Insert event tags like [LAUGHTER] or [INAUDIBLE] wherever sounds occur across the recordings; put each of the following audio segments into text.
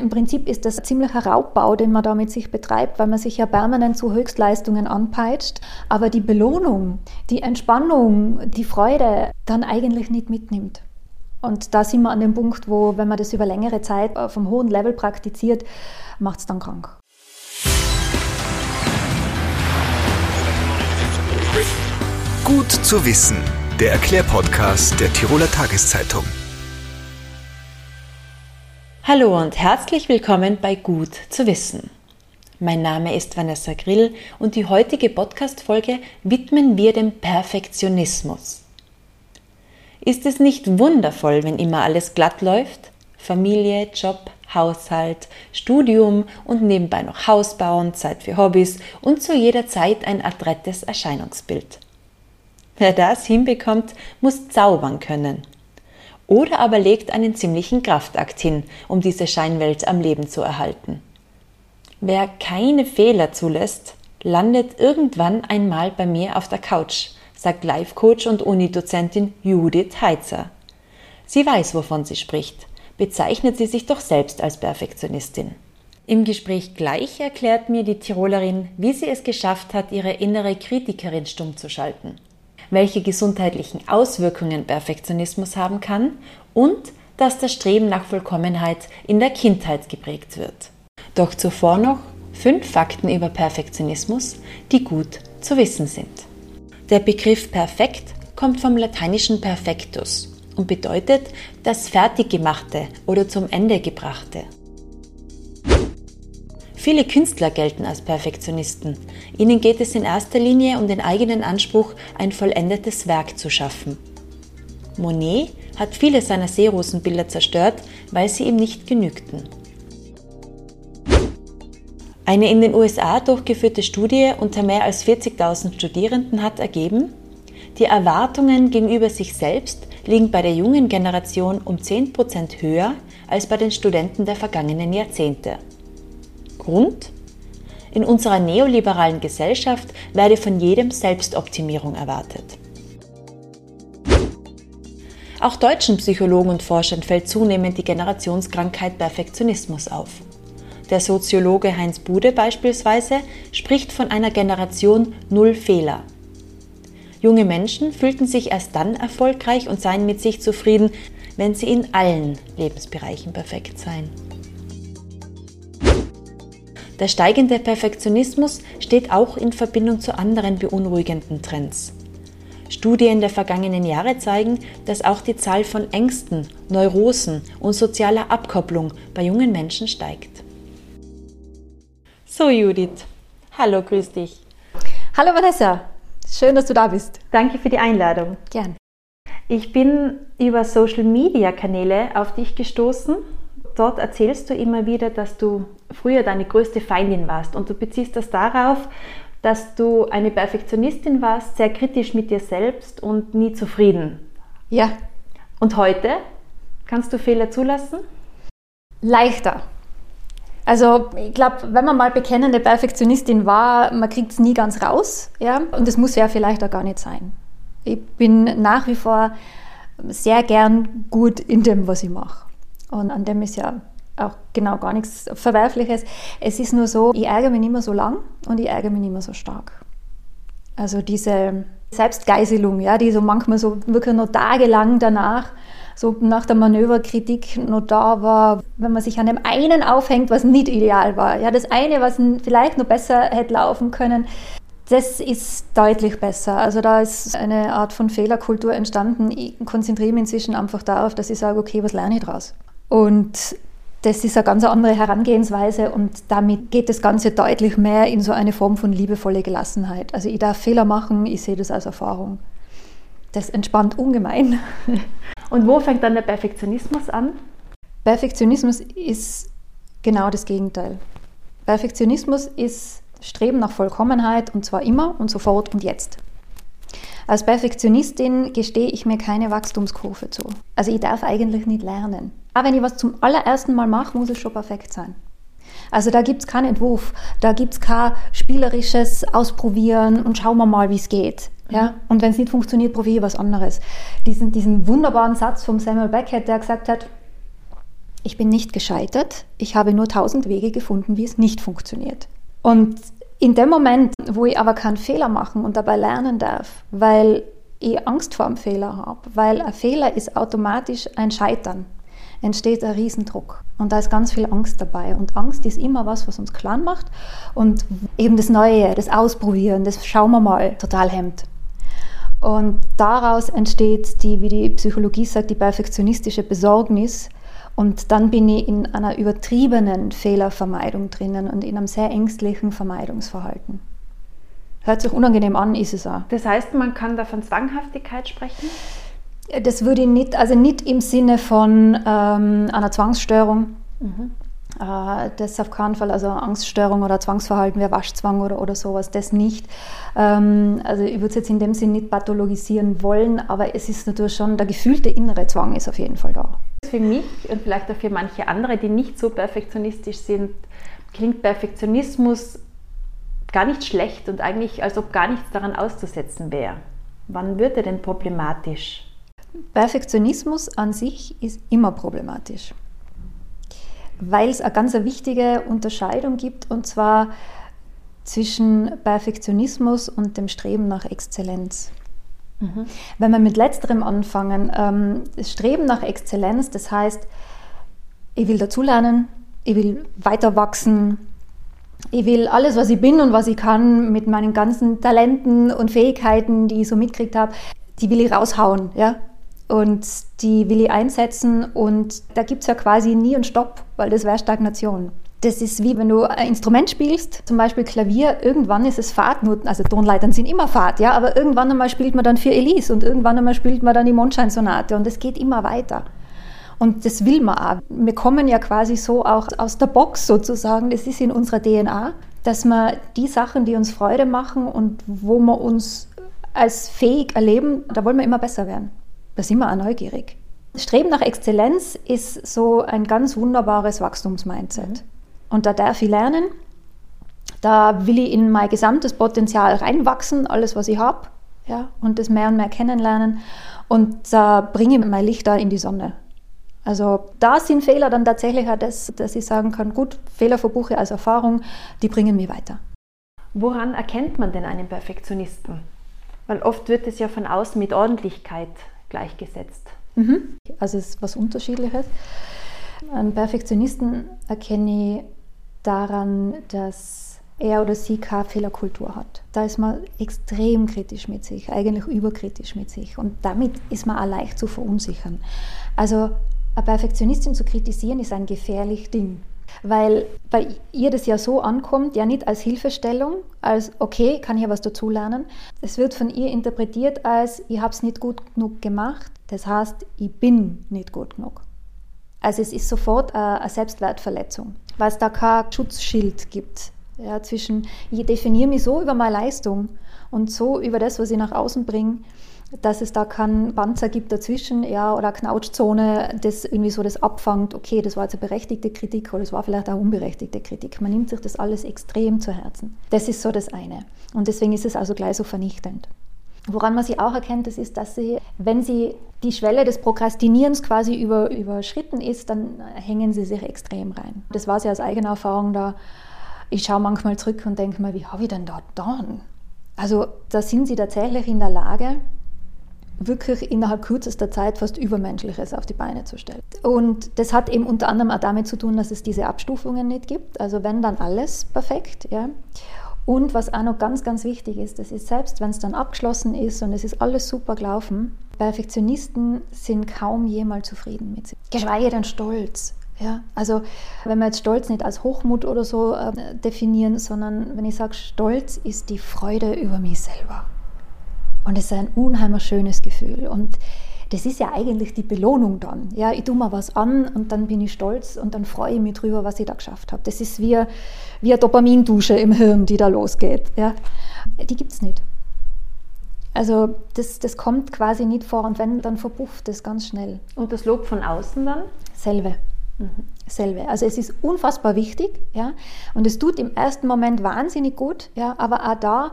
Im Prinzip ist das ein ziemlicher Raubbau, den man da mit sich betreibt, weil man sich ja permanent zu Höchstleistungen anpeitscht, aber die Belohnung, die Entspannung, die Freude dann eigentlich nicht mitnimmt. Und da sind wir an dem Punkt, wo, wenn man das über längere Zeit auf einem hohen Level praktiziert, macht es dann krank. Gut zu wissen, der Erklärpodcast der Tiroler Tageszeitung. Hallo und herzlich willkommen bei Gut zu wissen. Mein Name ist Vanessa Grill und die heutige Podcast-Folge widmen wir dem Perfektionismus. Ist es nicht wundervoll, wenn immer alles glatt läuft? Familie, Job, Haushalt, Studium und nebenbei noch Haus bauen, Zeit für Hobbys und zu jeder Zeit ein adrettes Erscheinungsbild. Wer das hinbekommt, muss zaubern können oder aber legt einen ziemlichen Kraftakt hin, um diese Scheinwelt am Leben zu erhalten. Wer keine Fehler zulässt, landet irgendwann einmal bei mir auf der Couch, sagt Life-Coach und Unidozentin Judith Heitzer. Sie weiß, wovon sie spricht, bezeichnet sie sich doch selbst als Perfektionistin. Im Gespräch gleich erklärt mir die Tirolerin, wie sie es geschafft hat, ihre innere Kritikerin stumm zu schalten welche gesundheitlichen Auswirkungen Perfektionismus haben kann und dass das Streben nach Vollkommenheit in der Kindheit geprägt wird. Doch zuvor noch fünf Fakten über Perfektionismus, die gut zu wissen sind. Der Begriff perfekt kommt vom lateinischen perfectus und bedeutet das Fertiggemachte oder zum Ende gebrachte. Viele Künstler gelten als Perfektionisten. Ihnen geht es in erster Linie um den eigenen Anspruch, ein vollendetes Werk zu schaffen. Monet hat viele seiner Seerosenbilder zerstört, weil sie ihm nicht genügten. Eine in den USA durchgeführte Studie unter mehr als 40.000 Studierenden hat ergeben, die Erwartungen gegenüber sich selbst liegen bei der jungen Generation um 10% höher als bei den Studenten der vergangenen Jahrzehnte. Grund? In unserer neoliberalen Gesellschaft werde von jedem Selbstoptimierung erwartet. Auch deutschen Psychologen und Forschern fällt zunehmend die Generationskrankheit Perfektionismus auf. Der Soziologe Heinz Bude beispielsweise spricht von einer Generation Null Fehler. Junge Menschen fühlten sich erst dann erfolgreich und seien mit sich zufrieden, wenn sie in allen Lebensbereichen perfekt seien. Der steigende Perfektionismus steht auch in Verbindung zu anderen beunruhigenden Trends. Studien der vergangenen Jahre zeigen, dass auch die Zahl von Ängsten, Neurosen und sozialer Abkopplung bei jungen Menschen steigt. So Judith, hallo, grüß dich. Hallo Vanessa, schön, dass du da bist. Danke für die Einladung. Gern. Ich bin über Social-Media-Kanäle auf dich gestoßen dort erzählst du immer wieder, dass du früher deine größte Feindin warst und du beziehst das darauf, dass du eine Perfektionistin warst, sehr kritisch mit dir selbst und nie zufrieden. Ja. Und heute kannst du Fehler zulassen? Leichter. Also ich glaube, wenn man mal bekennende Perfektionistin war, man kriegt es nie ganz raus. Ja? Und das muss ja vielleicht auch gar nicht sein. Ich bin nach wie vor sehr gern gut in dem, was ich mache. Und an dem ist ja auch genau gar nichts Verwerfliches. Es ist nur so, ich ärgere mich nicht mehr so lang und ich ärgere mich nicht mehr so stark. Also diese Selbstgeißelung, ja, die so manchmal so wirklich noch tagelang danach, so nach der Manöverkritik noch da war, wenn man sich an dem einen aufhängt, was nicht ideal war. Ja, das eine, was vielleicht noch besser hätte laufen können, das ist deutlich besser. Also da ist eine Art von Fehlerkultur entstanden. Ich konzentriere mich inzwischen einfach darauf, dass ich sage, okay, was lerne ich daraus? Und das ist eine ganz andere Herangehensweise und damit geht das Ganze deutlich mehr in so eine Form von liebevolle Gelassenheit. Also ich darf Fehler machen, ich sehe das als Erfahrung. Das entspannt ungemein. [LAUGHS] Und wo fängt dann der Perfektionismus an? Perfektionismus ist genau das Gegenteil. Perfektionismus ist Streben nach Vollkommenheit und zwar immer und sofort und jetzt. Als Perfektionistin gestehe ich mir keine Wachstumskurve zu. Also ich darf eigentlich nicht lernen. Aber wenn ich was zum allerersten Mal mache, muss es schon perfekt sein. Also da gibt es keinen Entwurf, da gibt es kein spielerisches Ausprobieren und schauen wir mal, wie es geht. Ja? Und wenn es nicht funktioniert, probiere ich was anderes. Diesen, diesen wunderbaren Satz von Samuel Beckett, der gesagt hat, ich bin nicht gescheitert, ich habe nur tausend Wege gefunden, wie es nicht funktioniert. Und in dem Moment, wo ich aber keinen Fehler machen und dabei lernen darf, weil ich Angst vor einem Fehler habe, weil ein Fehler ist automatisch ein Scheitern, entsteht ein Riesendruck. Und da ist ganz viel Angst dabei. Und Angst ist immer was, was uns klein macht und eben das Neue, das Ausprobieren, das schauen wir mal, total hemmt. Und daraus entsteht die, wie die Psychologie sagt, die perfektionistische Besorgnis, und dann bin ich in einer übertriebenen Fehlervermeidung drinnen und in einem sehr ängstlichen Vermeidungsverhalten. Hört sich unangenehm an, ist es auch. Das heißt, man kann da von Zwanghaftigkeit sprechen? Das würde ich nicht, also nicht im Sinne von ähm, einer Zwangsstörung. Mhm. Äh, das auf keinen Fall, also Angststörung oder Zwangsverhalten wie Waschzwang oder, oder sowas, das nicht. Ähm, also ich würde es jetzt in dem Sinn nicht pathologisieren wollen, aber es ist natürlich schon, der gefühlte innere Zwang ist auf jeden Fall da. Für mich und vielleicht auch für manche andere, die nicht so perfektionistisch sind, klingt Perfektionismus gar nicht schlecht und eigentlich, als ob gar nichts daran auszusetzen wäre. Wann wird er denn problematisch? Perfektionismus an sich ist immer problematisch, weil es eine ganz wichtige Unterscheidung gibt und zwar zwischen Perfektionismus und dem Streben nach Exzellenz. Wenn wir mit letzterem anfangen, ähm, das Streben nach Exzellenz, das heißt, ich will dazulernen, ich will weiter wachsen, ich will alles, was ich bin und was ich kann, mit meinen ganzen Talenten und Fähigkeiten, die ich so mitgekriegt habe, die will ich raushauen, ja. Und die will ich einsetzen und da gibt es ja quasi nie einen Stopp, weil das wäre Stagnation. Das ist wie wenn du ein Instrument spielst, zum Beispiel Klavier, irgendwann ist es Fahrtnoten, also Tonleitern sind immer Fahrt, ja, aber irgendwann einmal spielt man dann für Elise und irgendwann einmal spielt man dann die Mondscheinsonate und es geht immer weiter. Und das will man auch. Wir kommen ja quasi so auch aus der Box sozusagen, das ist in unserer DNA, dass wir die Sachen, die uns Freude machen und wo wir uns als fähig erleben, da wollen wir immer besser werden. Da sind wir auch neugierig. Streben nach Exzellenz ist so ein ganz wunderbares Wachstumsmindset. Und da darf ich lernen. Da will ich in mein gesamtes Potenzial reinwachsen, alles, was ich habe. Ja, und das mehr und mehr kennenlernen. Und da bringe ich mein Licht da in die Sonne. Also da sind Fehler dann tatsächlich auch das, dass ich sagen kann, gut, Fehler verbuche als Erfahrung, die bringen mich weiter. Woran erkennt man denn einen Perfektionisten? Weil oft wird es ja von außen mit Ordentlichkeit gleichgesetzt. Mhm. Also es ist was Unterschiedliches. Einen Perfektionisten erkenne ich daran, dass er oder sie keine Fehlerkultur hat. Da ist man extrem kritisch mit sich, eigentlich überkritisch mit sich. Und damit ist man auch leicht zu verunsichern. Also eine Perfektionistin zu kritisieren ist ein gefährliches Ding. Weil bei ihr das ja so ankommt, ja nicht als Hilfestellung, als okay, kann ich ja was dazulernen. Es wird von ihr interpretiert als, ich habe es nicht gut genug gemacht, das heißt, ich bin nicht gut genug. Also es ist sofort eine Selbstwertverletzung, weil es da kein Schutzschild gibt ja, zwischen, ich definiere mich so über meine Leistung und so über das, was ich nach außen bringe, dass es da keinen Panzer gibt dazwischen, ja, oder Knautschzone, das irgendwie so das abfangt, okay, das war jetzt eine berechtigte Kritik oder das war vielleicht auch unberechtigte Kritik. Man nimmt sich das alles extrem zu Herzen. Das ist so das eine. Und deswegen ist es also gleich so vernichtend. Woran man sie auch erkennt, das ist, dass sie, wenn sie die Schwelle des Prokrastinierens quasi über, überschritten ist, dann hängen sie sich extrem rein. Das war sie aus eigener Erfahrung da. Ich schaue manchmal zurück und denke mir, wie habe ich denn da getan? Also da sind sie tatsächlich in der Lage, wirklich innerhalb kürzester Zeit fast Übermenschliches auf die Beine zu stellen. Und das hat eben unter anderem auch damit zu tun, dass es diese Abstufungen nicht gibt. Also wenn dann alles perfekt, ja. Und was auch noch ganz, ganz wichtig ist, das ist selbst, wenn es dann abgeschlossen ist und es ist alles super gelaufen, Perfektionisten sind kaum jemals zufrieden mit sich. Geschweige denn stolz. Ja, also wenn wir jetzt Stolz nicht als Hochmut oder so äh, definieren, sondern wenn ich sage, Stolz ist die Freude über mich selber. Und es ist ein unheimlich schönes Gefühl. Und das ist ja eigentlich die Belohnung dann. Ja, ich tue mal was an und dann bin ich stolz und dann freue ich mich drüber, was ich da geschafft habe. Das ist wie, wie eine Dopamindusche im Hirn, die da losgeht. Ja. Die gibt es nicht. Also das, das kommt quasi nicht vor und wenn, dann verpufft es ganz schnell. Und das Lob von außen dann? Selbe. Mhm. Selbe. Also es ist unfassbar wichtig, ja, und es tut im ersten Moment wahnsinnig gut, ja, aber auch da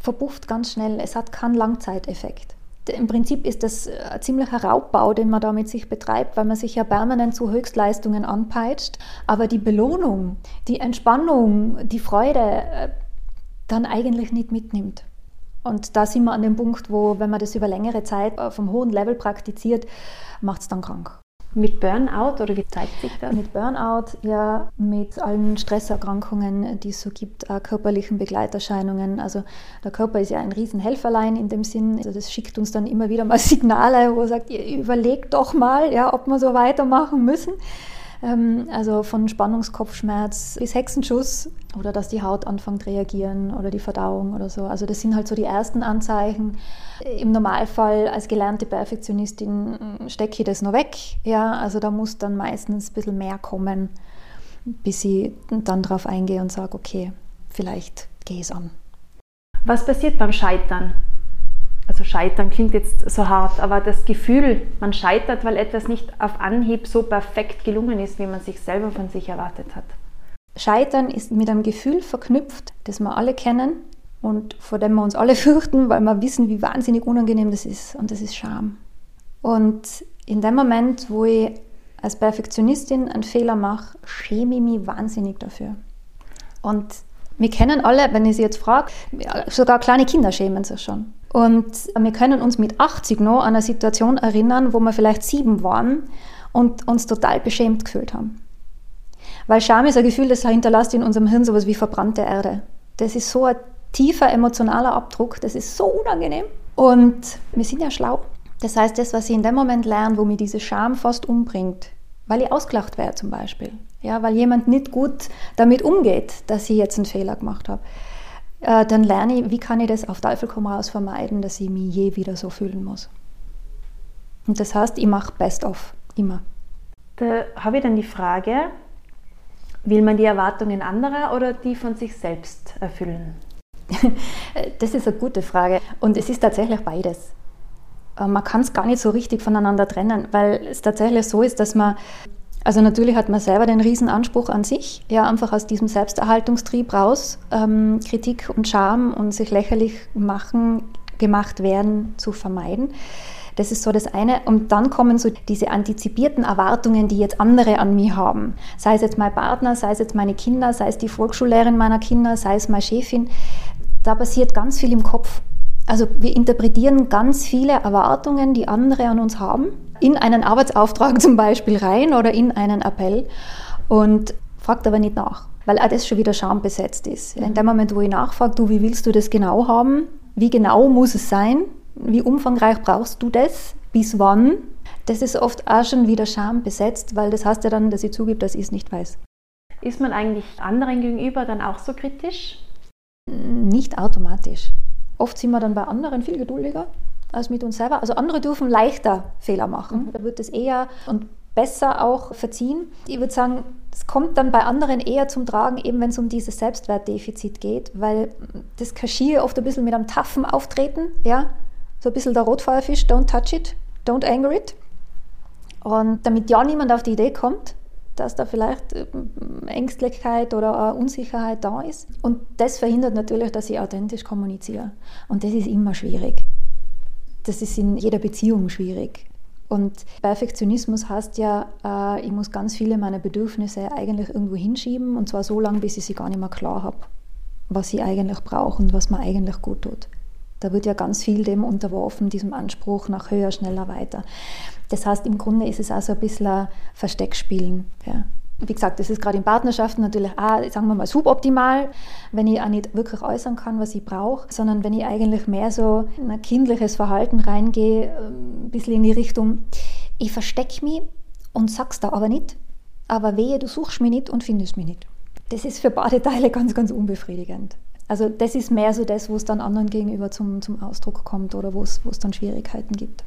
verpufft ganz schnell. Es hat keinen Langzeiteffekt. Im Prinzip ist das ein ziemlicher Raubbau, den man da mit sich betreibt, weil man sich ja permanent zu Höchstleistungen anpeitscht. Aber die Belohnung, die Entspannung, die Freude äh, dann eigentlich nicht mitnimmt. Und da sind wir an dem Punkt, wo, wenn man das über längere Zeit auf einem hohen Level praktiziert, macht es dann krank. Mit Burnout oder wie zeigt sich das? Mit Burnout, ja, mit allen Stresserkrankungen, die es so gibt, auch körperlichen Begleiterscheinungen. Also der Körper ist ja ein Riesenhelferlein in dem Sinn. Also das schickt uns dann immer wieder mal [LAUGHS] Signale, wo er sagt, überlegt doch mal, ja, ob wir so weitermachen müssen. Ähm, also von Spannungskopfschmerz bis Hexenschuss oder dass die Haut anfängt reagieren oder die Verdauung oder so. Also das sind halt so die ersten Anzeichen. Im Normalfall als gelernte Perfektionistin stecke ich das noch weg. Ja, also da muss dann meistens ein bisschen mehr kommen, bis ich dann darauf eingehe und sage, okay, vielleicht gehe ich es an. Was passiert beim Scheitern? Also scheitern klingt jetzt so hart, aber das Gefühl, man scheitert, weil etwas nicht auf Anhieb so perfekt gelungen ist, wie man sich selber von sich erwartet hat. Scheitern ist mit einem Gefühl verknüpft, das wir alle kennen und vor dem wir uns alle [LAUGHS] fürchten, weil wir wissen, wie wahnsinnig unangenehm das ist. Und das ist Scham. Und in dem Moment, wo ich als Perfektionistin einen Fehler mache, schäme ich mich wahnsinnig dafür. Und wir kennen alle, wenn ich Sie jetzt frage, sogar kleine Kinder schämen sich schon. Und wir können uns mit 80 noch an eine Situation erinnern, wo wir vielleicht sieben waren und uns total beschämt gefühlt haben. Weil Scham ist ein Gefühl, das hinterlässt in unserem Hirn sowas wie verbrannte Erde. Das ist so ein tiefer emotionaler Abdruck, das ist so unangenehm. Und wir sind ja schlau. Das heißt, das, was ich in dem Moment lerne, wo mir diese Scham fast umbringt, weil ich ausgelacht wäre zum Beispiel, ja, weil jemand nicht gut damit umgeht, dass ich jetzt einen Fehler gemacht habe, äh, dann lerne ich, wie kann ich das auf Teufel komm raus vermeiden, dass ich mich je wieder so fühlen muss. Und das heißt, ich mache Best-of, immer. Da habe ich dann die Frage, will man die Erwartungen anderer oder die von sich selbst erfüllen? [LAUGHS] das ist eine gute Frage und es ist tatsächlich beides. Äh, man kann es gar nicht so richtig voneinander trennen, weil es tatsächlich so ist, dass man also natürlich hat man selber den Riesenanspruch an sich, ja einfach aus diesem Selbsterhaltungstrieb raus, ähm, Kritik und Scham und sich lächerlich machen, gemacht werden zu vermeiden. Das ist so das eine. Und dann kommen so diese antizipierten Erwartungen, die jetzt andere an mich haben. Sei es jetzt mein Partner, sei es jetzt meine Kinder, sei es die Volksschullehrerin meiner Kinder, sei es meine Chefin. Da passiert ganz viel im Kopf. Also wir interpretieren ganz viele Erwartungen, die andere an uns haben, in einen Arbeitsauftrag zum Beispiel rein oder in einen Appell und fragt aber nicht nach, weil auch das schon wieder schambesetzt ist. In dem Moment, wo ich nachfrage, du, wie willst du das genau haben? Wie genau muss es sein? Wie umfangreich brauchst du das? Bis wann? Das ist oft auch schon wieder schambesetzt, weil das heißt ja dann, dass ich zugebe, dass ich es nicht weiß. Ist man eigentlich anderen gegenüber dann auch so kritisch? Nicht automatisch. Oft sind wir dann bei anderen viel geduldiger als mit uns selber. Also andere dürfen leichter Fehler machen. Mhm. Da wird es eher und besser auch verziehen. Ich würde sagen, es kommt dann bei anderen eher zum Tragen, eben wenn es um dieses Selbstwertdefizit geht, weil das Kaschier oft ein bisschen mit einem taffen Auftreten, ja, so ein bisschen der Rotfeuerfisch, don't touch it, don't anger it. Und damit ja niemand auf die Idee kommt, dass da vielleicht ähm, Ängstlichkeit oder Unsicherheit da ist. Und das verhindert natürlich, dass ich authentisch kommuniziere. Und das ist immer schwierig. Das ist in jeder Beziehung schwierig. Und Perfektionismus heißt ja, äh, ich muss ganz viele meiner Bedürfnisse eigentlich irgendwo hinschieben und zwar so lange, bis ich sie gar nicht mehr klar habe, was sie eigentlich brauchen und was mir eigentlich gut tut. Da wird ja ganz viel dem unterworfen, diesem Anspruch nach höher, schneller, weiter. Das heißt, im Grunde ist es auch so ein bisschen ein Versteckspielen. Ja. Wie gesagt, das ist gerade in Partnerschaften natürlich auch, sagen wir mal, suboptimal, wenn ich auch nicht wirklich äußern kann, was ich brauche, sondern wenn ich eigentlich mehr so in ein kindliches Verhalten reingehe, ein bisschen in die Richtung, ich verstecke mich und sag's da aber nicht, aber wehe, du suchst mich nicht und findest mich nicht. Das ist für beide Teile ganz, ganz unbefriedigend. Also das ist mehr so das, wo es dann anderen gegenüber zum, zum Ausdruck kommt oder wo es, wo es dann Schwierigkeiten gibt.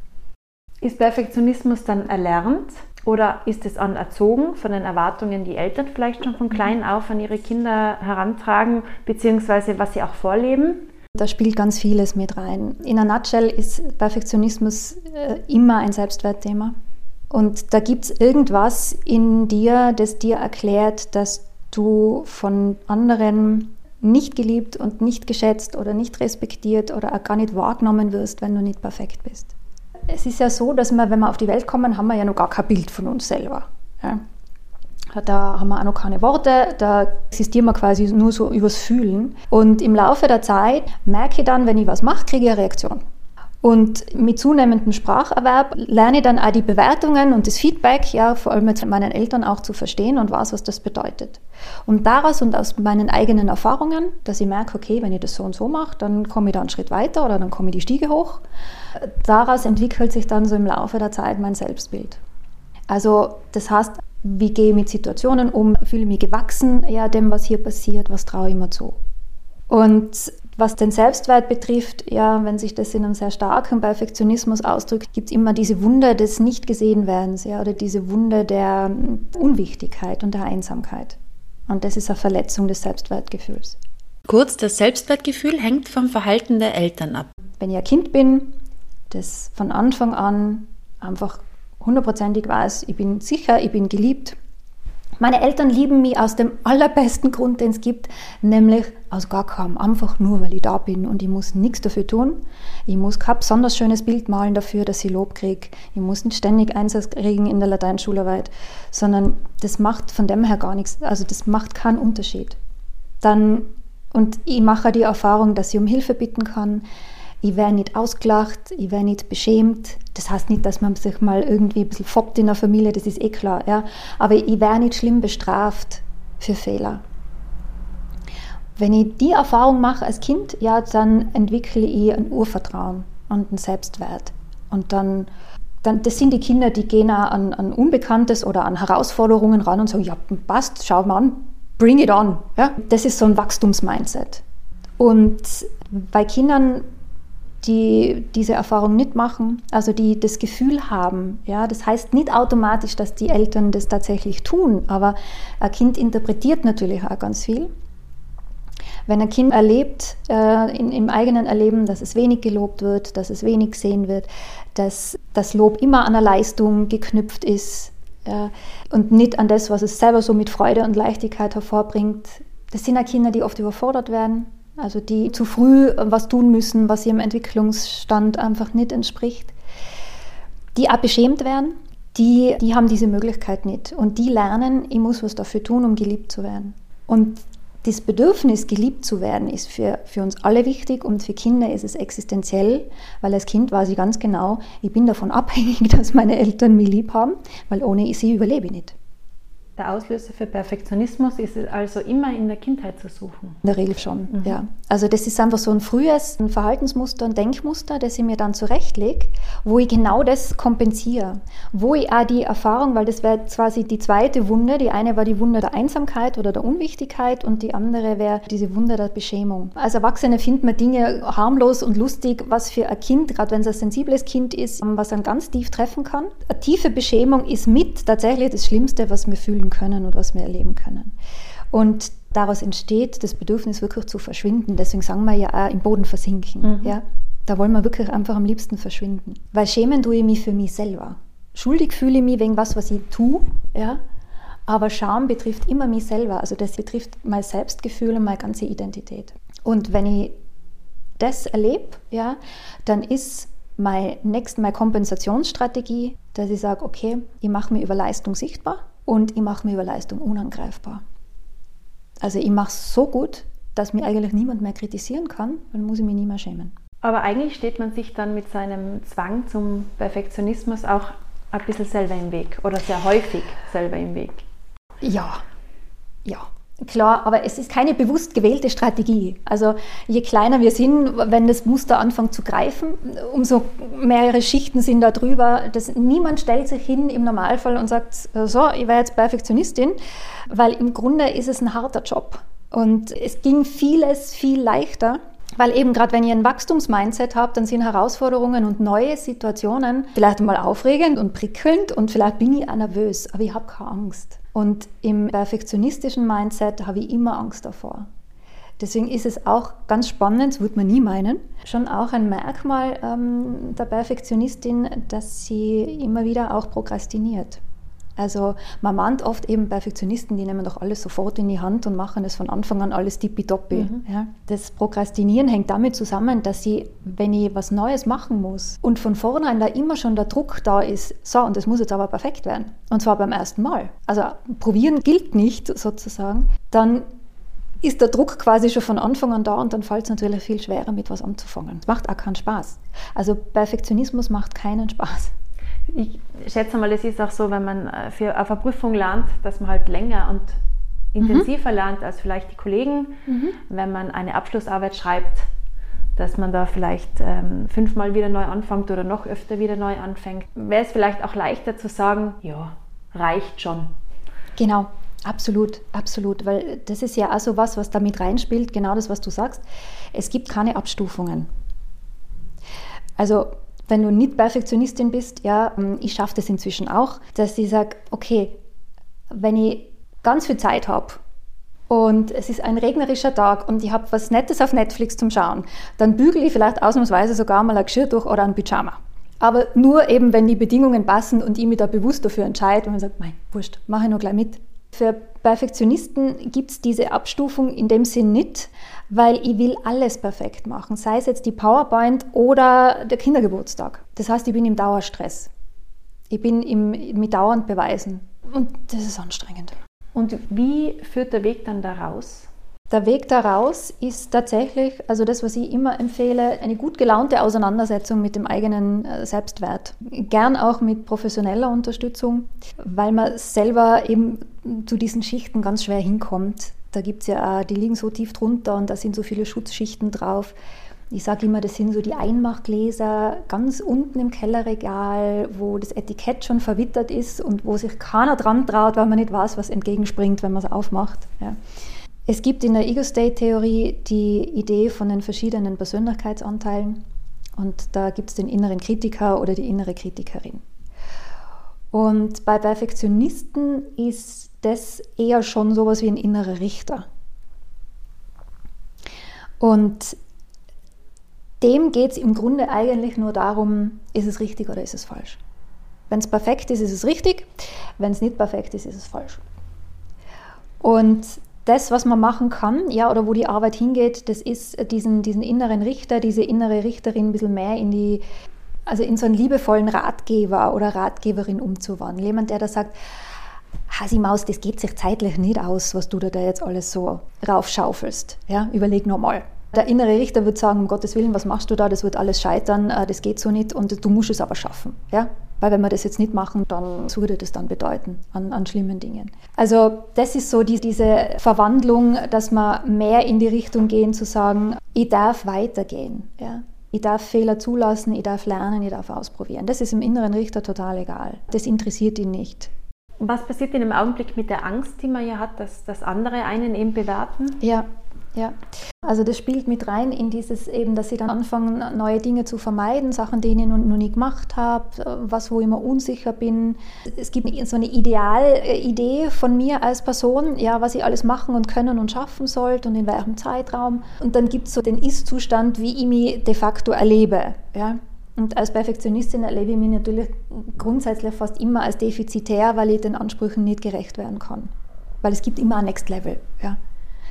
Ist Perfektionismus dann erlernt oder ist es anerzogen von den Erwartungen, die Eltern vielleicht schon von klein auf an ihre Kinder herantragen, beziehungsweise was sie auch vorleben? Da spielt ganz vieles mit rein. In a nutshell ist Perfektionismus äh, immer ein Selbstwertthema. Und da gibt es irgendwas in dir, das dir erklärt, dass du von anderen nicht geliebt und nicht geschätzt oder nicht respektiert oder auch gar nicht wahrgenommen wirst, wenn du nicht perfekt bist. Es ist ja so, dass wir, wenn wir auf die Welt kommen, haben wir ja noch gar kein Bild von uns selber. Ja. Da haben wir auch noch keine Worte, da existieren wir quasi nur so übers Fühlen. Und im Laufe der Zeit merke ich dann, wenn ich was mache, kriege ich eine Reaktion. Und mit zunehmendem Spracherwerb lerne ich dann auch die Bewertungen und das Feedback, ja, vor allem mit meinen Eltern auch zu verstehen und weiß, was das bedeutet. Und daraus und aus meinen eigenen Erfahrungen, dass ich merke, okay, wenn ich das so und so mache, dann komme ich da einen Schritt weiter oder dann komme ich die Stiege hoch. Daraus entwickelt sich dann so im Laufe der Zeit mein Selbstbild. Also das heißt, wie gehe ich mit Situationen um, fühle ich mich gewachsen ja, dem, was hier passiert, was traue ich mir zu. Und was den Selbstwert betrifft, ja, wenn sich das in einem sehr starken Perfektionismus ausdrückt, gibt es immer diese Wunder des Nicht-Gesehen-Werdens ja, oder diese Wunder der Unwichtigkeit und der Einsamkeit. Und das ist eine Verletzung des Selbstwertgefühls. Kurz, das Selbstwertgefühl hängt vom Verhalten der Eltern ab. Wenn ich ein Kind bin, das von Anfang an einfach hundertprozentig weiß, ich bin sicher, ich bin geliebt, meine Eltern lieben mich aus dem allerbesten Grund, den es gibt, nämlich aus gar keinem. Einfach nur, weil ich da bin und ich muss nichts dafür tun. Ich muss kein besonders schönes Bild malen dafür, dass ich Lob kriege. Ich muss nicht ständig Einsatz kriegen in der Lateinschularbeit, sondern das macht von dem her gar nichts. Also das macht keinen Unterschied. Dann, und ich mache die Erfahrung, dass ich um Hilfe bitten kann, ich werde nicht ausgelacht, ich werde nicht beschämt. Das heißt nicht, dass man sich mal irgendwie ein bisschen foppt in der Familie, das ist eh klar. Ja? Aber ich werde nicht schlimm bestraft für Fehler. Wenn ich die Erfahrung mache als Kind, ja, dann entwickle ich ein Urvertrauen und einen Selbstwert. Und dann, dann das sind die Kinder, die gehen auch an, an Unbekanntes oder an Herausforderungen ran und sagen, ja, passt, schau mal an, bring it on. Ja? Das ist so ein Wachstumsmindset. Und bei Kindern die diese Erfahrung nicht machen, also die das Gefühl haben. Ja, das heißt nicht automatisch, dass die Eltern das tatsächlich tun, aber ein Kind interpretiert natürlich auch ganz viel. Wenn ein Kind erlebt äh, in, im eigenen Erleben, dass es wenig gelobt wird, dass es wenig gesehen wird, dass das Lob immer an eine Leistung geknüpft ist ja, und nicht an das, was es selber so mit Freude und Leichtigkeit hervorbringt, das sind auch Kinder, die oft überfordert werden, also die zu früh was tun müssen, was ihrem Entwicklungsstand einfach nicht entspricht. Die auch beschämt werden, die, die haben diese Möglichkeit nicht. Und die lernen, ich muss was dafür tun, um geliebt zu werden. Und das Bedürfnis, geliebt zu werden, ist für, für uns alle wichtig und für Kinder ist es existenziell, weil als Kind weiß ich ganz genau, ich bin davon [LAUGHS] abhängig, dass meine Eltern mich lieb haben, weil ohne sie überlebe ich nicht. Der Auslöser für Perfektionismus ist also immer in der Kindheit zu suchen. In der Regel schon, mhm. ja. Also das ist einfach so ein frühes Verhaltensmuster, ein Denkmuster, das ich mir dann zurechtlege, wo ich genau das kompensiere. Wo ich auch die Erfahrung, weil das wäre quasi die zweite Wunde, die eine war die Wunde der Einsamkeit oder der Unwichtigkeit und die andere wäre diese Wunde der Beschämung. Als Erwachsene findet man Dinge harmlos und lustig, was für ein Kind, gerade wenn es ein sensibles Kind ist, was dann ganz tief treffen kann. Eine tiefe Beschämung ist mit tatsächlich das Schlimmste, was wir fühlen erleben können und was wir erleben können. Und daraus entsteht das Bedürfnis, wirklich zu verschwinden. Deswegen sagen wir ja auch im Boden versinken. Mhm. Ja? Da wollen wir wirklich einfach am liebsten verschwinden. Weil schämen tue ich mich für mich selber. Schuldig fühle ich mich wegen was, was ich tue. Ja? Aber Scham betrifft immer mich selber. Also das betrifft mein Selbstgefühl und meine ganze Identität. Und wenn ich das erlebe, ja, dann ist meine, next, meine Kompensationsstrategie, dass ich sage, okay, ich mache mich über Leistung sichtbar und ich mache mir über Leistung unangreifbar. Also ich mache es so gut, dass mir eigentlich niemand mehr kritisieren kann, dann muss ich mich nie mehr schämen. Aber eigentlich steht man sich dann mit seinem Zwang zum Perfektionismus auch ein bisschen selber im Weg oder sehr häufig selber im Weg. Ja, ja. Klar, aber es ist keine bewusst gewählte Strategie. Also je kleiner wir sind, wenn das Muster anfängt zu greifen, umso mehrere Schichten sind da drüber. Das, niemand stellt sich hin im Normalfall und sagt, so, ich wäre jetzt Perfektionistin, weil im Grunde ist es ein harter Job. Und es ging vieles viel leichter, weil eben gerade wenn ihr ein Wachstumsmindset habt, dann sind Herausforderungen und neue Situationen vielleicht mal aufregend und prickelnd und vielleicht bin ich auch nervös, aber ich habe keine Angst. Und im perfektionistischen Mindset habe ich immer Angst davor. Deswegen ist es auch ganz spannend, das würde man nie meinen, schon auch ein Merkmal ähm, der Perfektionistin, dass sie immer wieder auch prokrastiniert. Also man mahnt oft eben Perfektionisten, die nehmen doch alles sofort in die Hand und machen es von Anfang an alles tippitoppi. Mhm. Ja. Das Prokrastinieren hängt damit zusammen, dass sie, wenn ich was Neues machen muss und von vornherein da immer schon der Druck da ist, so und das muss jetzt aber perfekt werden und zwar beim ersten Mal. Also probieren gilt nicht sozusagen, dann ist der Druck quasi schon von Anfang an da und dann fällt es natürlich viel schwerer, mit was anzufangen. Es macht auch keinen Spaß. Also Perfektionismus macht keinen Spaß. Ich schätze mal, es ist auch so, wenn man äh, für eine Verprüfung lernt, dass man halt länger und intensiver mhm. lernt als vielleicht die Kollegen. Mhm. Wenn man eine Abschlussarbeit schreibt, dass man da vielleicht ähm, fünfmal wieder neu anfängt oder noch öfter wieder neu anfängt, wäre es vielleicht auch leichter zu sagen, ja, reicht schon. Genau, absolut, absolut, weil das ist ja auch so was, was damit reinspielt, genau das, was du sagst. Es gibt keine Abstufungen. Also wenn du nicht Perfektionistin bist, ja, ähm, ich schaffe das inzwischen auch, dass ich sage, okay, wenn ich ganz viel Zeit habe und es ist ein regnerischer Tag und ich habe was Nettes auf Netflix zum Schauen, dann bügele ich vielleicht ausnahmsweise sogar mal ein Geschirr durch oder ein Pyjama. Aber nur eben, wenn die Bedingungen passen und ich mich da bewusst dafür entscheide und man sagt, mein, wurscht, mache ich nur gleich mit. Für Perfektionisten gibt es diese Abstufung in dem Sinn nicht, weil ich will alles perfekt machen, sei es jetzt die PowerPoint oder der Kindergeburtstag. Das heißt, ich bin im Dauerstress. Ich bin im, mit dauernd Beweisen und das ist anstrengend. Und wie führt der Weg dann daraus? Der Weg daraus ist tatsächlich, also das, was ich immer empfehle, eine gut gelaunte Auseinandersetzung mit dem eigenen äh, Selbstwert. Gern auch mit professioneller Unterstützung, weil man selber eben zu diesen Schichten ganz schwer hinkommt. Da gibt es ja auch, die liegen so tief drunter und da sind so viele Schutzschichten drauf. Ich sage immer, das sind so die Einmachgläser ganz unten im Kellerregal, wo das Etikett schon verwittert ist und wo sich keiner dran traut, weil man nicht weiß, was entgegenspringt, wenn man es aufmacht. Ja. Es gibt in der Ego-State-Theorie die Idee von den verschiedenen Persönlichkeitsanteilen und da gibt es den inneren Kritiker oder die innere Kritikerin. Und bei Perfektionisten ist das eher schon sowas wie ein innerer Richter. Und dem geht es im Grunde eigentlich nur darum, ist es richtig oder ist es falsch. Wenn es perfekt ist, ist es richtig. Wenn es nicht perfekt ist, ist es falsch. Und das, was man machen kann, ja, oder wo die Arbeit hingeht, das ist diesen, diesen inneren Richter, diese innere Richterin ein bisschen mehr in die, also in so einen liebevollen Ratgeber oder Ratgeberin umzuwandeln. Jemand, der da sagt, Hasi Maus, das geht sich zeitlich nicht aus, was du da jetzt alles so raufschaufelst. Ja, überleg nochmal. Der innere Richter wird sagen, um Gottes Willen, was machst du da? Das wird alles scheitern, äh, das geht so nicht und du musst es aber schaffen. Ja? Weil wenn wir das jetzt nicht machen, dann was würde das dann bedeuten an, an schlimmen Dingen. Also das ist so die, diese Verwandlung, dass wir mehr in die Richtung gehen, zu sagen, ich darf weitergehen. Ja? Ich darf Fehler zulassen, ich darf lernen, ich darf ausprobieren. Das ist im inneren Richter total egal. Das interessiert ihn nicht. Was passiert in dem Augenblick mit der Angst, die man ja hat, dass, dass andere einen eben bewerten? Ja, ja, also das spielt mit rein in dieses eben, dass sie dann anfangen, neue Dinge zu vermeiden, Sachen, die ich noch, noch nie gemacht habe, was, wo ich immer unsicher bin. Es gibt so eine Idealidee von mir als Person, ja, was ich alles machen und können und schaffen sollte und in welchem Zeitraum. Und dann gibt es so den Ist-Zustand, wie ich mich de facto erlebe. Ja. Und als Perfektionistin erlebe ich mich natürlich grundsätzlich fast immer als defizitär, weil ich den Ansprüchen nicht gerecht werden kann. Weil es gibt immer ein Next Level. Ja.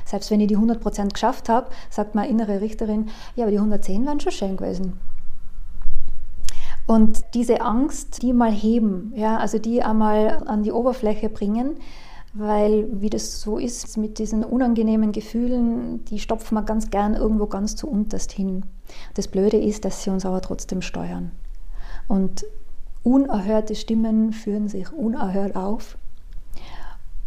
Selbst wenn ich die 100% geschafft habe, sagt meine innere Richterin, ja, aber die 110 wären schon schön gewesen. Und diese Angst, die mal heben, ja, also die einmal an die Oberfläche bringen, weil wie das so ist mit diesen unangenehmen Gefühlen, die stopfen wir ganz gern irgendwo ganz zu unterst hin. Das Blöde ist, dass sie uns aber trotzdem steuern. Und unerhörte Stimmen führen sich unerhört auf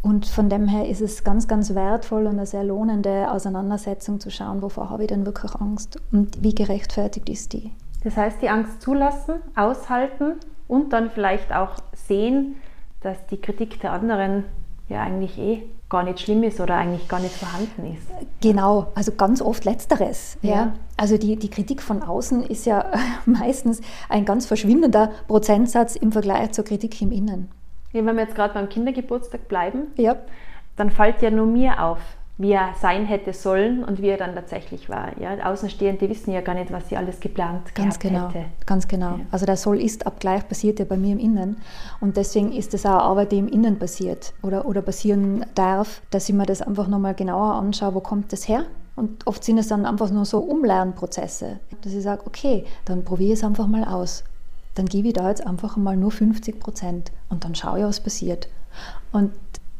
und von dem her ist es ganz, ganz wertvoll und eine sehr lohnende Auseinandersetzung zu schauen, wovor habe ich denn wirklich Angst und wie gerechtfertigt ist die. Das heißt, die Angst zulassen, aushalten und dann vielleicht auch sehen, dass die Kritik der anderen ja eigentlich eh gar nicht schlimm ist oder eigentlich gar nicht vorhanden ist. Genau, also ganz oft letzteres. Ja. ja. Also die, die Kritik von außen ist ja [LAUGHS] meistens ein ganz verschwindender Prozentsatz im Vergleich zur Kritik im Innen. Wenn wir jetzt gerade beim Kindergeburtstag bleiben, ja. dann fällt ja nur mir auf, wie er sein hätte sollen und wie er dann tatsächlich war. Ja, Außenstehende wissen ja gar nicht, was sie alles geplant ganz genau, hätte. Ganz genau. Ja. Also der Soll-Ist-Abgleich passiert ja bei mir im Innen und deswegen ist es auch Arbeit, die im Innen passiert oder, oder passieren darf, dass ich mir das einfach nochmal genauer anschaue, wo kommt das her? Und oft sind es dann einfach nur so Umlernprozesse, dass ich sage, okay, dann probiere ich es einfach mal aus. Dann gebe ich da jetzt einfach mal nur 50 Prozent und dann schaue ich, was passiert. Und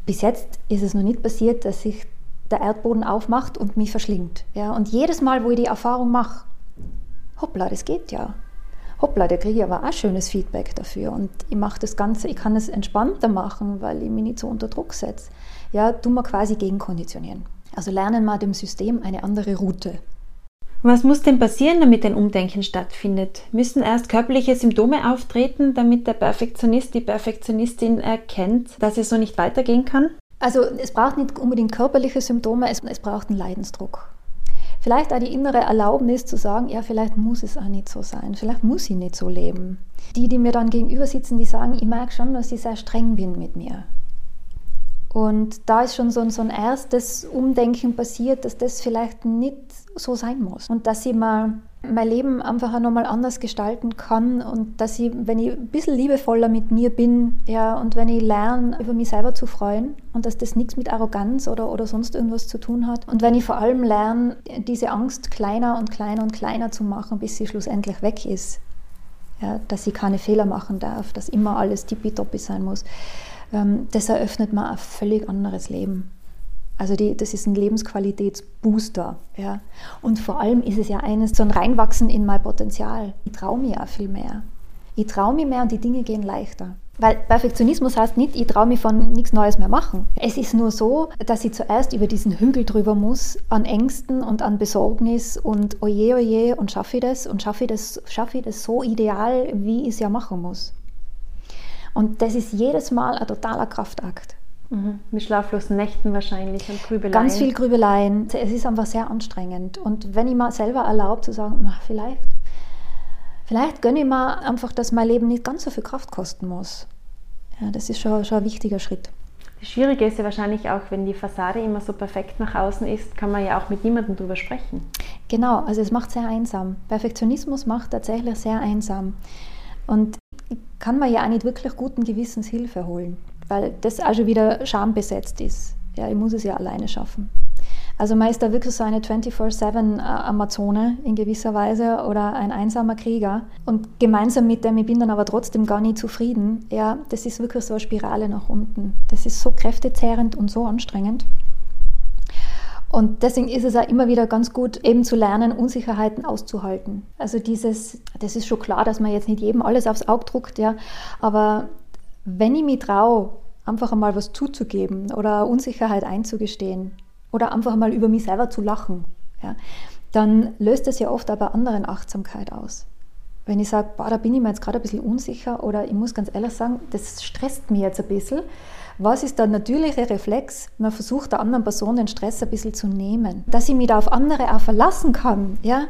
bis jetzt ist es noch nicht passiert, dass sich der Erdboden aufmacht und mich verschlingt. Ja? Und jedes Mal, wo ich die Erfahrung mache, hoppla, das geht ja. Hoppla, da kriege ich aber auch schönes Feedback dafür. Und ich mache das Ganze, ich kann es entspannter machen, weil ich mich nicht so unter Druck setze. Ja, tun wir quasi gegenkonditionieren. Also lernen wir dem System eine andere Route. Was muss denn passieren, damit ein Umdenken stattfindet? Müssen erst körperliche Symptome auftreten, damit der Perfektionist, die Perfektionistin erkennt, dass es so nicht weitergehen kann? Also es braucht nicht unbedingt körperliche Symptome, es, es braucht einen Leidensdruck. Vielleicht auch die innere Erlaubnis zu sagen, ja, vielleicht muss es auch nicht so sein, vielleicht muss ich nicht so leben. Die, die mir dann gegenüber sitzen, die sagen, ich merke schon, dass ich sehr streng bin mit mir. Und da ist schon so ein, so ein erstes Umdenken passiert, dass das vielleicht nicht so sein muss. Und dass ich mal mein Leben einfach nochmal anders gestalten kann und dass ich, wenn ich ein bisschen liebevoller mit mir bin, ja, und wenn ich lerne, über mich selber zu freuen und dass das nichts mit Arroganz oder, oder sonst irgendwas zu tun hat. Und wenn ich vor allem lerne, diese Angst kleiner und kleiner und kleiner zu machen, bis sie schlussendlich weg ist, ja, dass ich keine Fehler machen darf, dass immer alles tippitoppi sein muss, das eröffnet mir ein völlig anderes Leben. Also die, das ist ein Lebensqualitätsbooster. Ja. Und vor allem ist es ja eines, so ein Reinwachsen in mein Potenzial. Ich traue mir auch viel mehr. Ich traue mir mehr und die Dinge gehen leichter. Weil Perfektionismus heißt nicht, ich traue mich von nichts Neues mehr machen. Es ist nur so, dass ich zuerst über diesen Hügel drüber muss, an Ängsten und an Besorgnis und oje, oje, und schaffe ich das und schaffe ich das, schaffe ich das so ideal, wie ich es ja machen muss. Und das ist jedes Mal ein totaler Kraftakt. Mhm. Mit schlaflosen Nächten wahrscheinlich und Grübeleien. Ganz viel Grübeleien. Es ist einfach sehr anstrengend. Und wenn ich mir selber erlaube zu sagen, vielleicht, vielleicht gönne ich mir einfach, dass mein Leben nicht ganz so viel Kraft kosten muss. Ja, das ist schon, schon ein wichtiger Schritt. Das Schwierige ist ja wahrscheinlich auch, wenn die Fassade immer so perfekt nach außen ist, kann man ja auch mit niemandem drüber sprechen. Genau, also es macht sehr einsam. Perfektionismus macht tatsächlich sehr einsam. Und kann man ja auch nicht wirklich guten Gewissens Hilfe holen, weil das auch schon wieder schambesetzt ist. Ja, ich muss es ja alleine schaffen. Also man ist da wirklich so eine 24-7 Amazone in gewisser Weise oder ein einsamer Krieger. Und gemeinsam mit dem, ich bin dann aber trotzdem gar nicht zufrieden, ja, das ist wirklich so eine Spirale nach unten. Das ist so kräftezehrend und so anstrengend. Und deswegen ist es auch immer wieder ganz gut, eben zu lernen, Unsicherheiten auszuhalten. Also dieses, das ist schon klar, dass man jetzt nicht jedem alles aufs Auge druckt, ja, aber wenn ich mich traue, einfach einmal was zuzugeben oder Unsicherheit einzugestehen oder einfach mal über mich selber zu lachen, ja, dann löst das ja oft bei anderen Achtsamkeit aus. Wenn ich sage, da bin ich mir jetzt gerade ein bisschen unsicher oder ich muss ganz ehrlich sagen, das stresst mich jetzt ein bisschen, was ist der natürliche Reflex? Man versucht der anderen Person den Stress ein bisschen zu nehmen. Dass ich mich da auf andere auch verlassen kann, ja?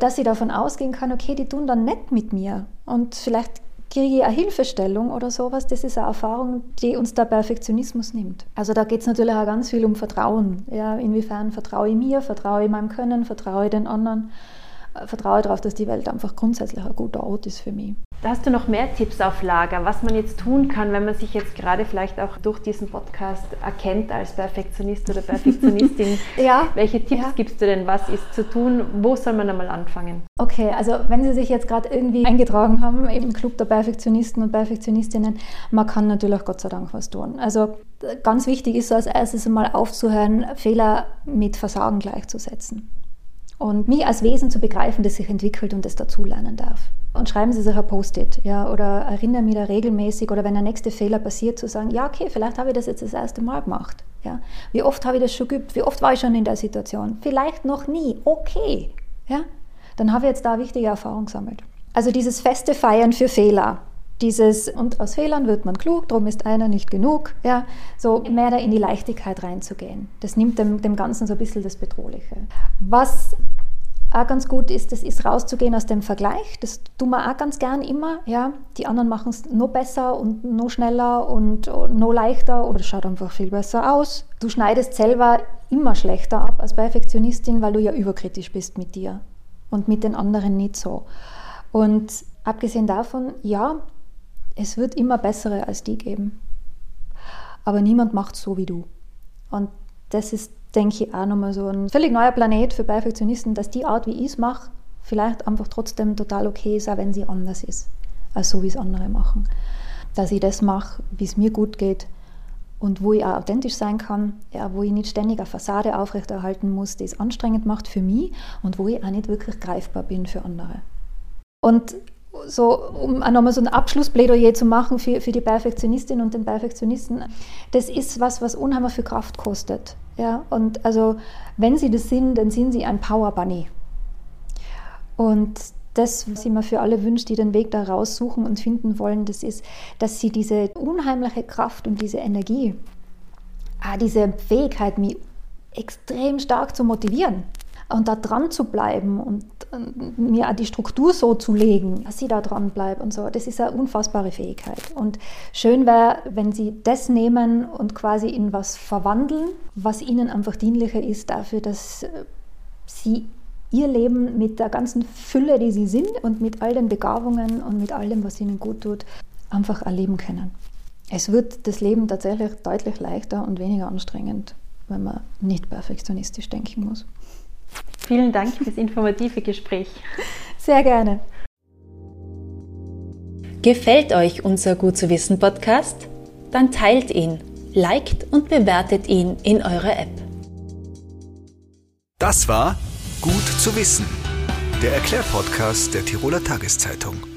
dass ich davon ausgehen kann, okay, die tun dann nett mit mir und vielleicht kriege ich eine Hilfestellung oder sowas. Das ist eine Erfahrung, die uns der Perfektionismus nimmt. Also da geht es natürlich auch ganz viel um Vertrauen. Ja? Inwiefern vertraue ich mir, vertraue ich meinem Können, vertraue ich den anderen, vertraue darauf, dass die Welt einfach grundsätzlich ein guter Ort ist für mich. Hast du noch mehr Tipps auf Lager, was man jetzt tun kann, wenn man sich jetzt gerade vielleicht auch durch diesen Podcast erkennt als Perfektionist oder Perfektionistin? [LAUGHS] ja. Welche Tipps ja. gibst du denn? Was ist zu tun? Wo soll man einmal anfangen? Okay, also wenn Sie sich jetzt gerade irgendwie eingetragen haben im Club der Perfektionisten und Perfektionistinnen, man kann natürlich Gott sei Dank was tun. Also ganz wichtig ist als erstes einmal aufzuhören, Fehler mit Versagen gleichzusetzen und mich als Wesen zu begreifen, das sich entwickelt und das dazulernen darf. Und schreiben Sie sich ein Post-it, ja, oder erinnern mich da regelmäßig oder wenn der nächste Fehler passiert, zu sagen, ja, okay, vielleicht habe ich das jetzt das erste Mal gemacht. Ja. Wie oft habe ich das schon geübt? Wie oft war ich schon in der Situation? Vielleicht noch nie. Okay. Ja. Dann habe ich jetzt da wichtige Erfahrung gesammelt. Also dieses feste Feiern für Fehler, dieses, und aus Fehlern wird man klug, darum ist einer nicht genug, ja, so mehr da in die Leichtigkeit reinzugehen. Das nimmt dem, dem Ganzen so ein bisschen das Bedrohliche. Was auch ganz gut ist, das ist rauszugehen aus dem Vergleich. Das tun wir auch ganz gern immer. Ja. Die anderen machen es noch besser und noch schneller und noch leichter oder schaut einfach viel besser aus. Du schneidest selber immer schlechter ab als Perfektionistin, weil du ja überkritisch bist mit dir und mit den anderen nicht so. Und abgesehen davon, ja, es wird immer bessere als die geben. Aber niemand macht so wie du. Und das ist denke ich, auch nochmal so ein völlig neuer Planet für Perfektionisten, dass die Art, wie ich es mache, vielleicht einfach trotzdem total okay ist, auch wenn sie anders ist, als so, wie es andere machen. Dass ich das mache, wie es mir gut geht und wo ich auch authentisch sein kann, ja, wo ich nicht ständig eine Fassade aufrechterhalten muss, die es anstrengend macht für mich und wo ich auch nicht wirklich greifbar bin für andere. Und so, um nochmal so ein Abschlussplädoyer zu machen für, für die Perfektionistin und den Perfektionisten, das ist was, was unheimlich viel Kraft kostet. Ja? Und also, wenn sie das sind, dann sind sie ein Power Bunny. Und das, was ich mir für alle wünsche, die den Weg da raussuchen und finden wollen, das ist, dass sie diese unheimliche Kraft und diese Energie, diese Fähigkeit, mich extrem stark zu motivieren, und da dran zu bleiben und, und mir auch die Struktur so zu legen, dass sie da dran bleibt und so, das ist eine unfassbare Fähigkeit. Und schön wäre, wenn sie das nehmen und quasi in was verwandeln, was ihnen einfach dienlicher ist dafür, dass äh, sie ihr Leben mit der ganzen Fülle, die sie sind und mit all den Begabungen und mit allem, was ihnen gut tut, einfach erleben können. Es wird das Leben tatsächlich deutlich leichter und weniger anstrengend, wenn man nicht perfektionistisch denken muss. Vielen Dank fürs informative Gespräch. Sehr gerne. Gefällt euch unser Gut zu wissen Podcast? Dann teilt ihn, liked und bewertet ihn in eurer App. Das war Gut zu wissen, der Erklärpodcast der Tiroler Tageszeitung.